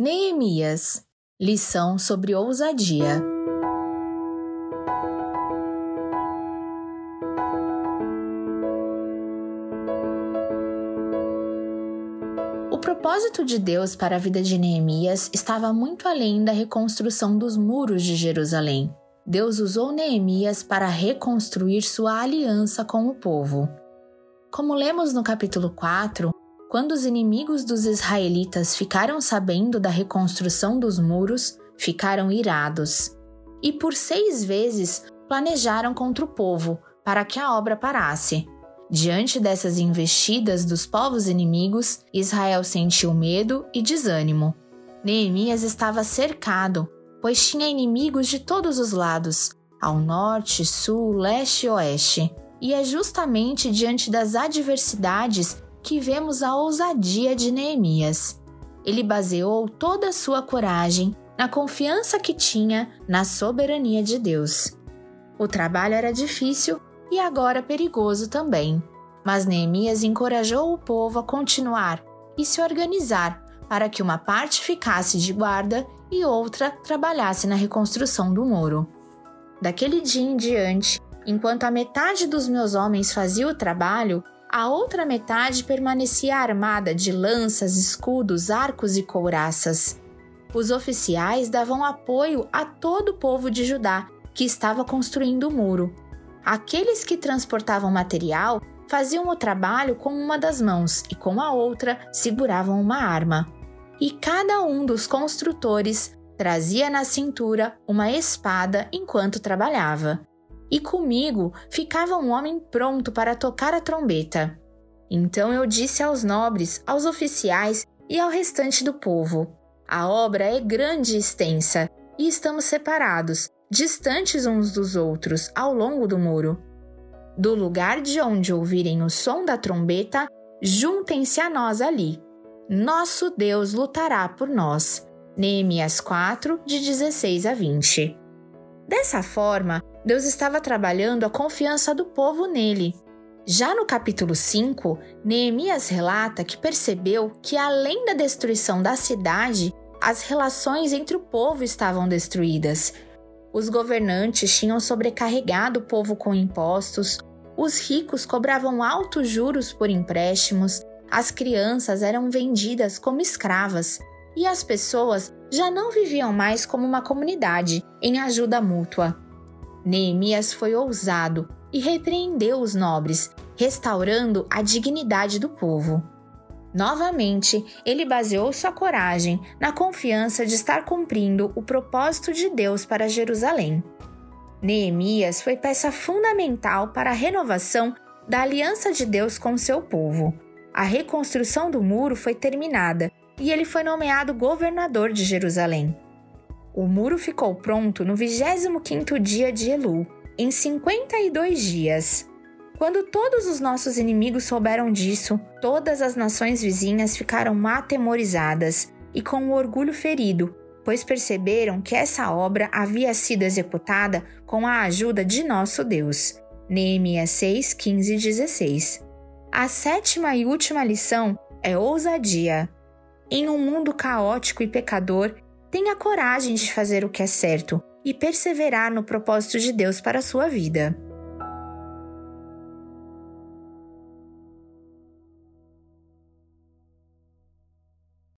Neemias Lição sobre ousadia. O propósito de Deus para a vida de Neemias estava muito além da reconstrução dos muros de Jerusalém. Deus usou Neemias para reconstruir sua aliança com o povo. Como lemos no capítulo 4, quando os inimigos dos israelitas ficaram sabendo da reconstrução dos muros, ficaram irados. E por seis vezes planejaram contra o povo, para que a obra parasse. Diante dessas investidas dos povos inimigos, Israel sentiu medo e desânimo. Neemias estava cercado, pois tinha inimigos de todos os lados, ao norte, sul, leste e oeste. E é justamente diante das adversidades que vemos a ousadia de Neemias. Ele baseou toda a sua coragem na confiança que tinha na soberania de Deus. O trabalho era difícil e agora perigoso também, mas Neemias encorajou o povo a continuar e se organizar para que uma parte ficasse de guarda e outra trabalhasse na reconstrução do muro. Daquele dia em diante, enquanto a metade dos meus homens fazia o trabalho, a outra metade permanecia armada de lanças, escudos, arcos e couraças. Os oficiais davam apoio a todo o povo de Judá que estava construindo o muro. Aqueles que transportavam material faziam o trabalho com uma das mãos e com a outra seguravam uma arma. E cada um dos construtores trazia na cintura uma espada enquanto trabalhava e comigo ficava um homem pronto para tocar a trombeta. Então eu disse aos nobres, aos oficiais e ao restante do povo: A obra é grande e extensa, e estamos separados, distantes uns dos outros, ao longo do muro. Do lugar de onde ouvirem o som da trombeta, juntem-se a nós ali. Nosso Deus lutará por nós. Neemias 4, de 16 a 20. Dessa forma, Deus estava trabalhando a confiança do povo nele. Já no capítulo 5, Neemias relata que percebeu que, além da destruição da cidade, as relações entre o povo estavam destruídas. Os governantes tinham sobrecarregado o povo com impostos, os ricos cobravam altos juros por empréstimos, as crianças eram vendidas como escravas e as pessoas já não viviam mais como uma comunidade em ajuda mútua. Neemias foi ousado e repreendeu os nobres, restaurando a dignidade do povo. Novamente, ele baseou sua coragem na confiança de estar cumprindo o propósito de Deus para Jerusalém. Neemias foi peça fundamental para a renovação da aliança de Deus com seu povo. A reconstrução do muro foi terminada e ele foi nomeado governador de Jerusalém. O muro ficou pronto no 25º dia de Elul, em 52 dias. Quando todos os nossos inimigos souberam disso, todas as nações vizinhas ficaram atemorizadas e com o orgulho ferido, pois perceberam que essa obra havia sido executada com a ajuda de nosso Deus. Neemias 6, 15 e 16. A sétima e última lição é ousadia. Em um mundo caótico e pecador, Tenha coragem de fazer o que é certo e perseverar no propósito de Deus para a sua vida.